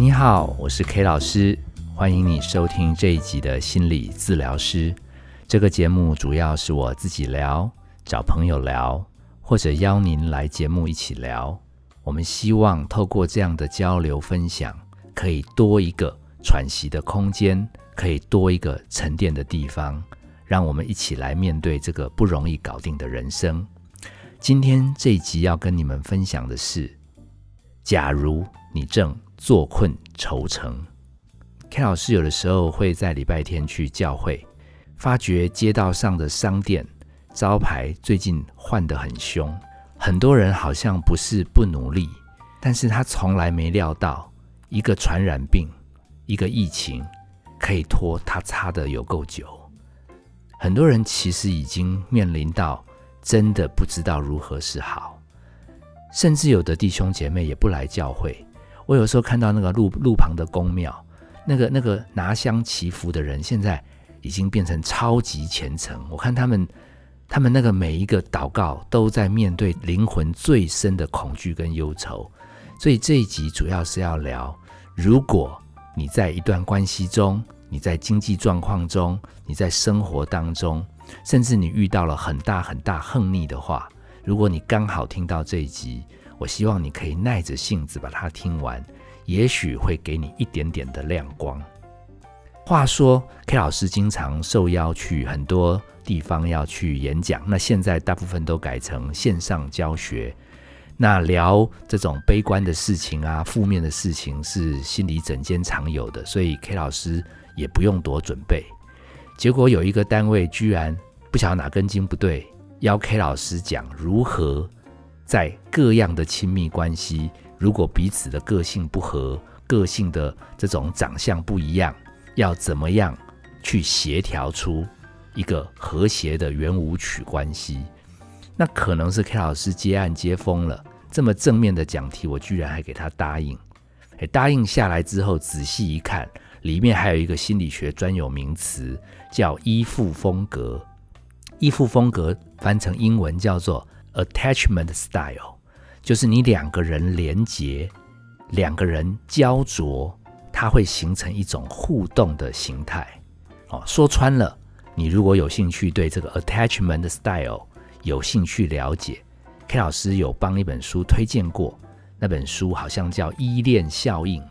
你好，我是 K 老师，欢迎你收听这一集的心理治疗师。这个节目主要是我自己聊，找朋友聊，或者邀您来节目一起聊。我们希望透过这样的交流分享，可以多一个喘息的空间，可以多一个沉淀的地方，让我们一起来面对这个不容易搞定的人生。今天这一集要跟你们分享的是：假如你正坐困愁城，K 老师有的时候会在礼拜天去教会，发觉街道上的商店招牌最近换得很凶，很多人好像不是不努力，但是他从来没料到一个传染病，一个疫情可以拖他擦的有够久，很多人其实已经面临到。真的不知道如何是好，甚至有的弟兄姐妹也不来教会。我有时候看到那个路路旁的公庙，那个那个拿香祈福的人，现在已经变成超级虔诚。我看他们，他们那个每一个祷告都在面对灵魂最深的恐惧跟忧愁。所以这一集主要是要聊，如果你在一段关系中，你在经济状况中，你在生活当中。甚至你遇到了很大很大横逆的话，如果你刚好听到这一集，我希望你可以耐着性子把它听完，也许会给你一点点的亮光。话说，K 老师经常受邀去很多地方要去演讲，那现在大部分都改成线上教学。那聊这种悲观的事情啊，负面的事情是心理诊间常有的，所以 K 老师也不用多准备。结果有一个单位居然不晓得哪根筋不对，要 K 老师讲如何在各样的亲密关系，如果彼此的个性不合、个性的这种长相不一样，要怎么样去协调出一个和谐的圆舞曲关系？那可能是 K 老师接案接疯了，这么正面的讲题，我居然还给他答应。哎，答应下来之后，仔细一看。里面还有一个心理学专有名词，叫依附风格。依附风格翻成英文叫做 attachment style，就是你两个人连结，两个人焦灼，它会形成一种互动的形态。哦，说穿了，你如果有兴趣对这个 attachment style 有兴趣了解，K 老师有帮一本书推荐过，那本书好像叫依恋效应。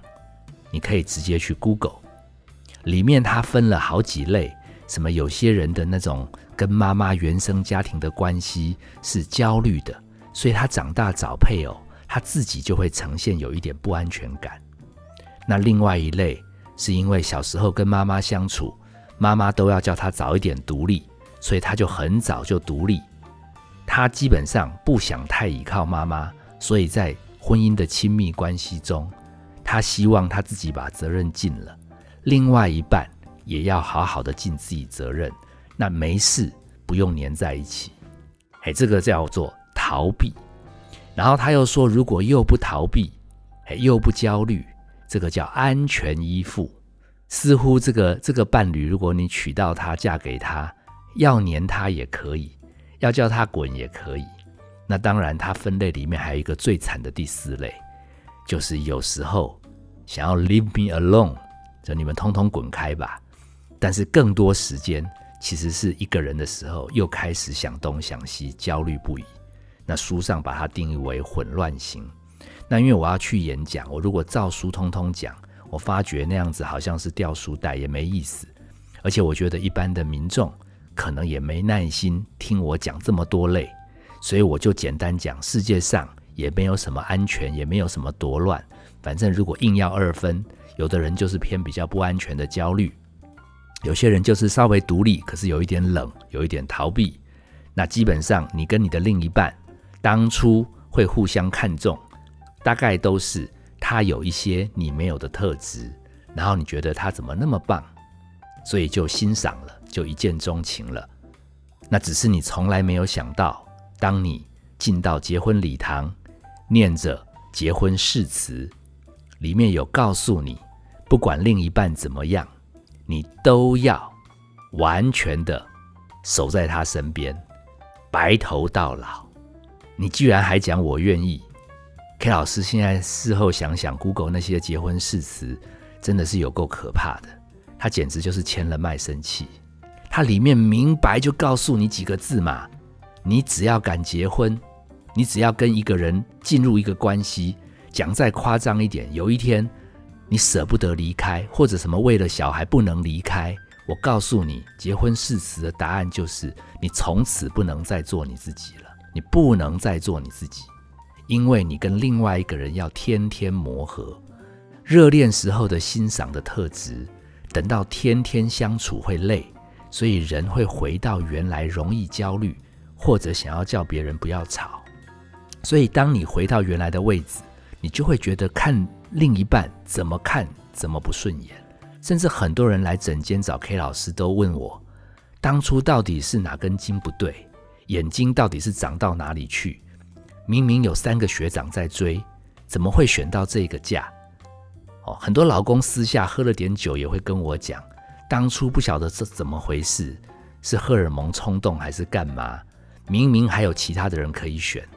你可以直接去 Google，里面它分了好几类，什么有些人的那种跟妈妈原生家庭的关系是焦虑的，所以他长大找配偶，他自己就会呈现有一点不安全感。那另外一类是因为小时候跟妈妈相处，妈妈都要叫他早一点独立，所以他就很早就独立，他基本上不想太依靠妈妈，所以在婚姻的亲密关系中。他希望他自己把责任尽了，另外一半也要好好的尽自己责任。那没事，不用黏在一起。哎，这个叫做逃避。然后他又说，如果又不逃避，哎，又不焦虑，这个叫安全依附。似乎这个这个伴侣，如果你娶到他，嫁给他，要黏他也可以，要叫他滚也可以。那当然，他分类里面还有一个最惨的第四类，就是有时候。想要 leave me alone，就你们通通滚开吧。但是更多时间其实是一个人的时候，又开始想东想西，焦虑不已。那书上把它定义为混乱型。那因为我要去演讲，我如果照书通通讲，我发觉那样子好像是掉书袋，也没意思。而且我觉得一般的民众可能也没耐心听我讲这么多类，所以我就简单讲，世界上也没有什么安全，也没有什么多乱。反正如果硬要二分，有的人就是偏比较不安全的焦虑，有些人就是稍微独立，可是有一点冷，有一点逃避。那基本上你跟你的另一半当初会互相看重，大概都是他有一些你没有的特质，然后你觉得他怎么那么棒，所以就欣赏了，就一见钟情了。那只是你从来没有想到，当你进到结婚礼堂，念着结婚誓词。里面有告诉你，不管另一半怎么样，你都要完全的守在他身边，白头到老。你居然还讲我愿意，K 老师现在事后想想，Google 那些结婚誓词真的是有够可怕的，他简直就是签了卖身契。它里面明白就告诉你几个字嘛，你只要敢结婚，你只要跟一个人进入一个关系，讲再夸张一点，有一天你舍不得离开，或者什么为了小孩不能离开。我告诉你，结婚誓词的答案就是：你从此不能再做你自己了，你不能再做你自己，因为你跟另外一个人要天天磨合，热恋时候的欣赏的特质，等到天天相处会累，所以人会回到原来容易焦虑，或者想要叫别人不要吵。所以当你回到原来的位置，你就会觉得看另一半怎么看怎么不顺眼。甚至很多人来诊间找 K 老师，都问我当初到底是哪根筋不对，眼睛到底是长到哪里去？明明有三个学长在追，怎么会选到这个价？哦，很多老公私下喝了点酒也会跟我讲，当初不晓得是怎么回事，是荷尔蒙冲动还是干嘛？明明还有其他的人可以选，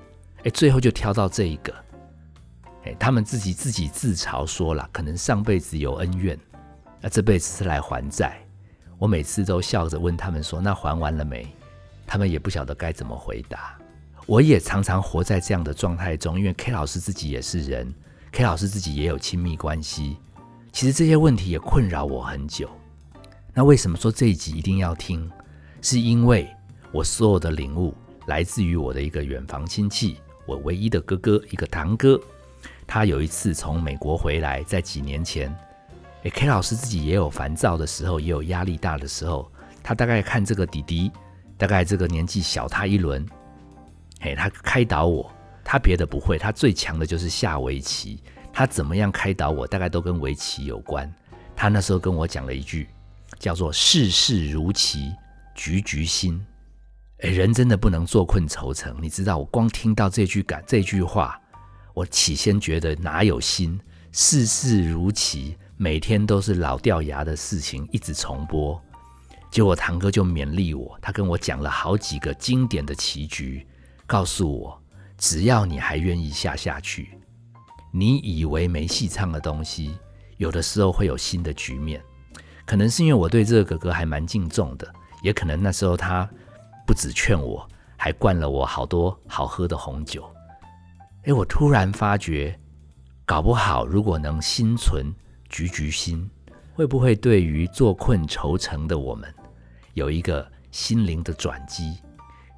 哎，最后就挑到这一个。他们自己自己自嘲说了，可能上辈子有恩怨。那这辈子是来还债，我每次都笑着问他们说：“那还完了没？”他们也不晓得该怎么回答。我也常常活在这样的状态中，因为 K 老师自己也是人，K 老师自己也有亲密关系。其实这些问题也困扰我很久。那为什么说这一集一定要听？是因为我所有的领悟来自于我的一个远房亲戚，我唯一的哥哥，一个堂哥。他有一次从美国回来，在几年前。诶 k 老师自己也有烦躁的时候，也有压力大的时候。他大概看这个弟弟，大概这个年纪小他一轮，嘿，他开导我。他别的不会，他最强的就是下围棋。他怎么样开导我，大概都跟围棋有关。他那时候跟我讲了一句，叫做“事事如棋，局局新”。诶，人真的不能坐困愁城。你知道，我光听到这句感这句话，我起先觉得哪有心？事事如棋。每天都是老掉牙的事情，一直重播。结果堂哥就勉励我，他跟我讲了好几个经典的棋局，告诉我，只要你还愿意下下去，你以为没戏唱的东西，有的时候会有新的局面。可能是因为我对这个哥哥还蛮敬重的，也可能那时候他不止劝我，还灌了我好多好喝的红酒。哎，我突然发觉，搞不好如果能心存。局局心会不会对于坐困愁城的我们有一个心灵的转机？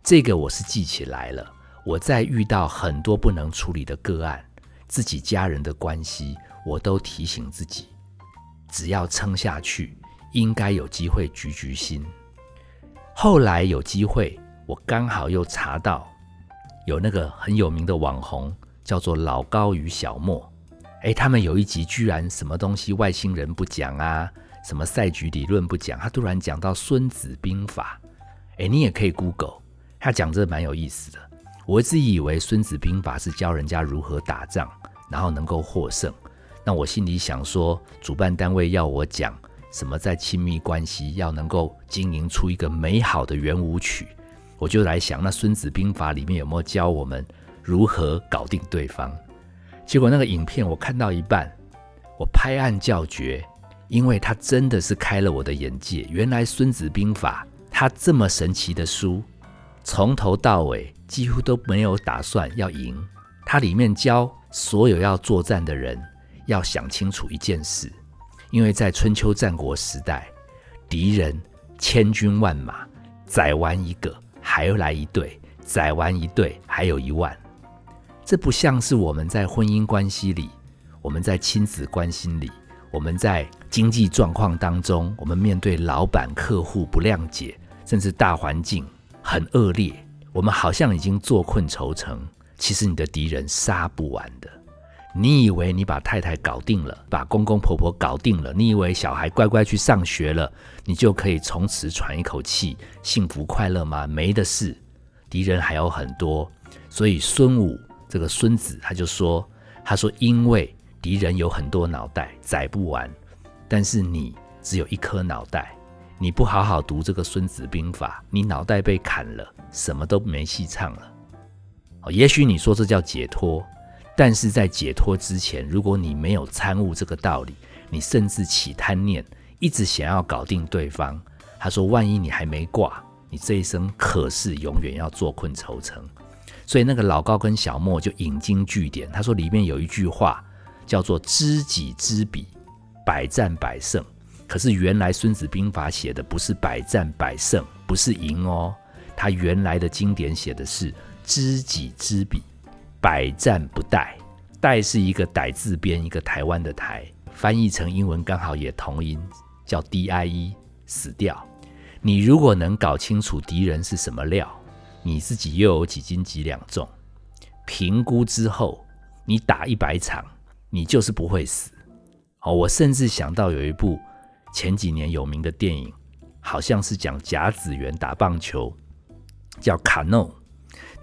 这个我是记起来了。我在遇到很多不能处理的个案，自己家人的关系，我都提醒自己，只要撑下去，应该有机会局局心。后来有机会，我刚好又查到有那个很有名的网红，叫做老高与小莫。哎，他们有一集居然什么东西外星人不讲啊，什么赛局理论不讲，他突然讲到《孙子兵法》。哎，你也可以 Google，他讲这蛮有意思的。我一直以为《孙子兵法》是教人家如何打仗，然后能够获胜。那我心里想说，主办单位要我讲什么在亲密关系要能够经营出一个美好的圆舞曲，我就来想，那《孙子兵法》里面有没有教我们如何搞定对方？结果那个影片我看到一半，我拍案叫绝，因为他真的是开了我的眼界。原来《孙子兵法》它这么神奇的书，从头到尾几乎都没有打算要赢。它里面教所有要作战的人要想清楚一件事，因为在春秋战国时代，敌人千军万马，宰完一个还要来一对，宰完一对还有一万。这不像是我们在婚姻关系里，我们在亲子关系里，我们在经济状况当中，我们面对老板、客户不谅解，甚至大环境很恶劣，我们好像已经坐困愁城。其实你的敌人杀不完的。你以为你把太太搞定了，把公公婆婆搞定了，你以为小孩乖乖去上学了，你就可以从此喘一口气，幸福快乐吗？没的事，敌人还有很多。所以孙武。这个孙子他就说：“他说，因为敌人有很多脑袋，宰不完，但是你只有一颗脑袋，你不好好读这个《孙子兵法》，你脑袋被砍了，什么都没戏唱了。哦，也许你说这叫解脱，但是在解脱之前，如果你没有参悟这个道理，你甚至起贪念，一直想要搞定对方。他说：“万一你还没挂，你这一生可是永远要坐困愁城。”所以那个老高跟小莫就引经据典，他说里面有一句话叫做“知己知彼，百战百胜”。可是原来《孙子兵法》写的不是百战百胜，不是赢哦。他原来的经典写的是“知己知彼”。百战不殆，殆是一个歹字边，一个台湾的台，翻译成英文刚好也同音，叫 D I E，死掉。你如果能搞清楚敌人是什么料，你自己又有几斤几两重，评估之后，你打一百场，你就是不会死。哦，我甚至想到有一部前几年有名的电影，好像是讲甲子园打棒球，叫卡诺。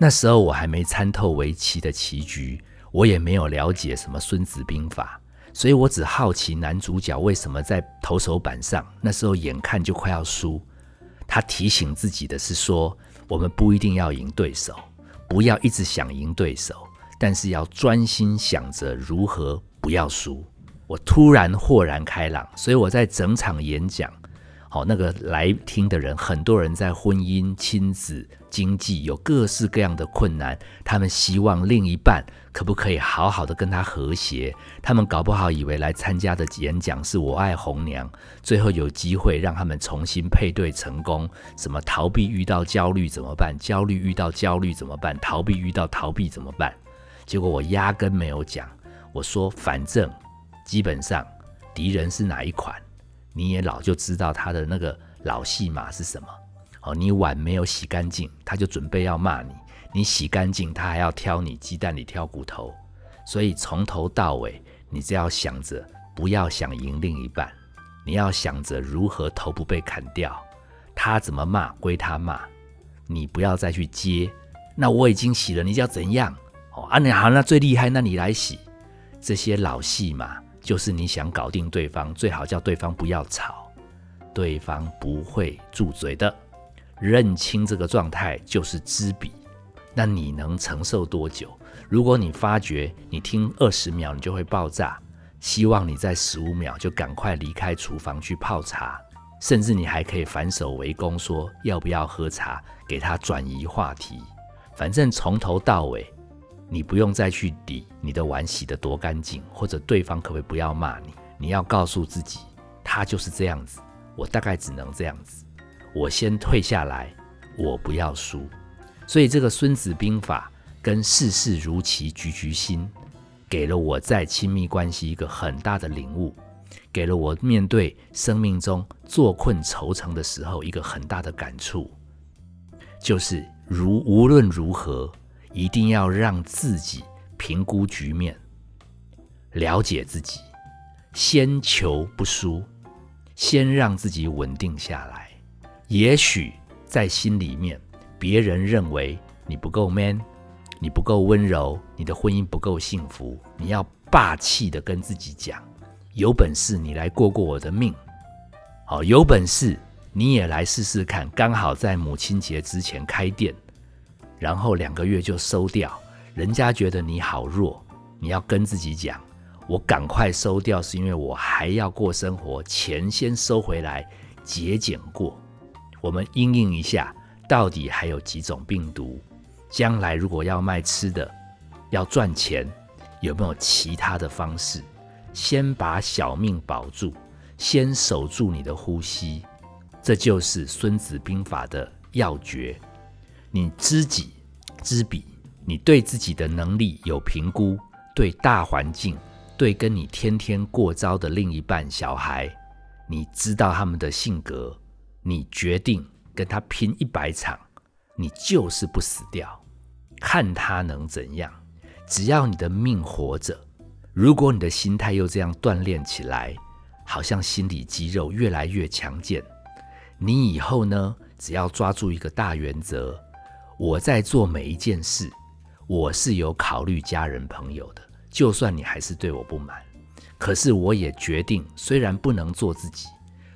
那时候我还没参透围棋的棋局，我也没有了解什么《孙子兵法》，所以我只好奇男主角为什么在投手板上，那时候眼看就快要输。他提醒自己的是说，我们不一定要赢对手，不要一直想赢对手，但是要专心想着如何不要输。我突然豁然开朗，所以我在整场演讲。好，那个来听的人，很多人在婚姻、亲子、经济有各式各样的困难，他们希望另一半可不可以好好的跟他和谐。他们搞不好以为来参加的演讲是我爱红娘，最后有机会让他们重新配对成功。什么逃避遇到焦虑怎么办？焦虑遇到焦虑怎么办？逃避遇到逃避怎么办？结果我压根没有讲，我说反正基本上敌人是哪一款。你也老就知道他的那个老戏码是什么哦。你碗没有洗干净，他就准备要骂你；你洗干净，他还要挑你鸡蛋里挑骨头。所以从头到尾，你只要想着不要想赢另一半，你要想着如何头不被砍掉。他怎么骂归他骂，你不要再去接。那我已经洗了，你要怎样？哦啊，你好，那最厉害，那你来洗。这些老戏码。就是你想搞定对方，最好叫对方不要吵，对方不会住嘴的。认清这个状态就是知彼。那你能承受多久？如果你发觉你听二十秒你就会爆炸，希望你在十五秒就赶快离开厨房去泡茶，甚至你还可以反手围攻，说要不要喝茶，给他转移话题。反正从头到尾。你不用再去理你的碗洗得多干净，或者对方可不可以不要骂你？你要告诉自己，他就是这样子，我大概只能这样子，我先退下来，我不要输。所以这个《孙子兵法》跟事事如棋局局新，给了我在亲密关系一个很大的领悟，给了我面对生命中坐困愁城的时候一个很大的感触，就是如无论如何。一定要让自己评估局面，了解自己，先求不输，先让自己稳定下来。也许在心里面，别人认为你不够 man，你不够温柔，你的婚姻不够幸福，你要霸气的跟自己讲：有本事你来过过我的命。好，有本事你也来试试看。刚好在母亲节之前开店。然后两个月就收掉，人家觉得你好弱，你要跟自己讲，我赶快收掉，是因为我还要过生活，钱先收回来，节俭过。我们应应一下，到底还有几种病毒？将来如果要卖吃的，要赚钱，有没有其他的方式？先把小命保住，先守住你的呼吸，这就是《孙子兵法》的要诀。你知己知彼，你对自己的能力有评估，对大环境，对跟你天天过招的另一半、小孩，你知道他们的性格，你决定跟他拼一百场，你就是不死掉，看他能怎样。只要你的命活着，如果你的心态又这样锻炼起来，好像心理肌肉越来越强健，你以后呢，只要抓住一个大原则。我在做每一件事，我是有考虑家人朋友的。就算你还是对我不满，可是我也决定，虽然不能做自己，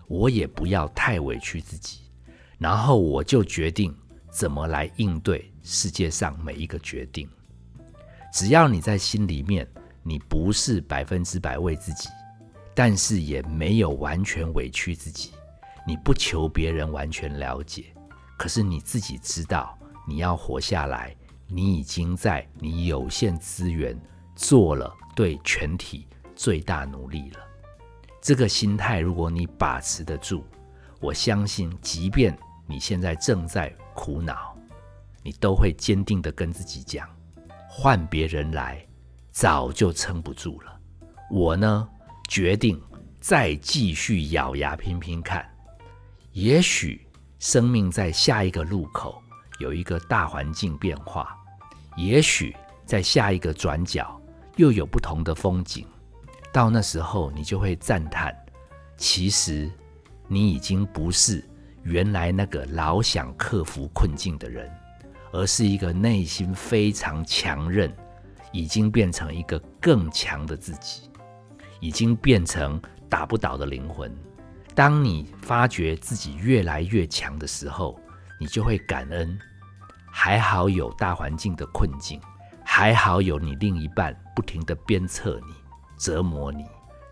我也不要太委屈自己。然后我就决定怎么来应对世界上每一个决定。只要你在心里面，你不是百分之百为自己，但是也没有完全委屈自己，你不求别人完全了解，可是你自己知道你要活下来，你已经在你有限资源做了对全体最大努力了。这个心态，如果你把持得住，我相信，即便你现在正在苦恼，你都会坚定的跟自己讲：换别人来，早就撑不住了。我呢，决定再继续咬牙拼拼看。也许生命在下一个路口有一个大环境变化，也许在下一个转角又有不同的风景。到那时候，你就会赞叹：其实你已经不是原来那个老想克服困境的人，而是一个内心非常强韧，已经变成一个更强的自己，已经变成打不倒的灵魂。当你发觉自己越来越强的时候，你就会感恩，还好有大环境的困境，还好有你另一半不停的鞭策你。折磨你，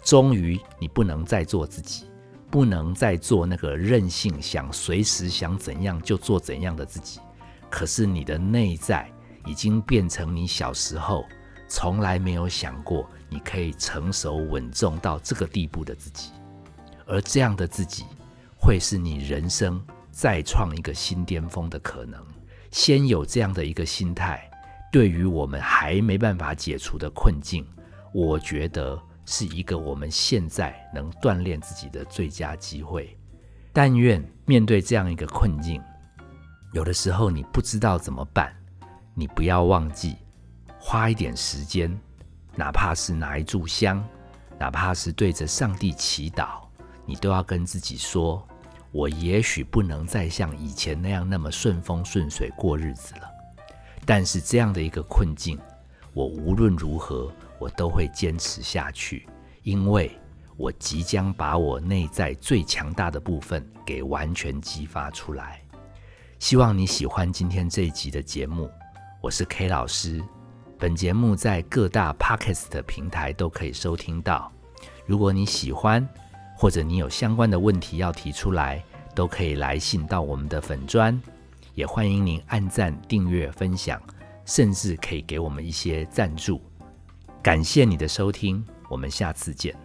终于你不能再做自己，不能再做那个任性、想随时想怎样就做怎样的自己。可是你的内在已经变成你小时候从来没有想过你可以成熟稳重到这个地步的自己，而这样的自己会是你人生再创一个新巅峰的可能。先有这样的一个心态，对于我们还没办法解除的困境。我觉得是一个我们现在能锻炼自己的最佳机会。但愿面对这样一个困境，有的时候你不知道怎么办，你不要忘记花一点时间，哪怕是拿一炷香，哪怕是对着上帝祈祷，你都要跟自己说：我也许不能再像以前那样那么顺风顺水过日子了，但是这样的一个困境，我无论如何。我都会坚持下去，因为我即将把我内在最强大的部分给完全激发出来。希望你喜欢今天这一集的节目，我是 K 老师。本节目在各大 Podcast 平台都可以收听到。如果你喜欢，或者你有相关的问题要提出来，都可以来信到我们的粉砖。也欢迎您按赞、订阅、分享，甚至可以给我们一些赞助。感谢你的收听，我们下次见。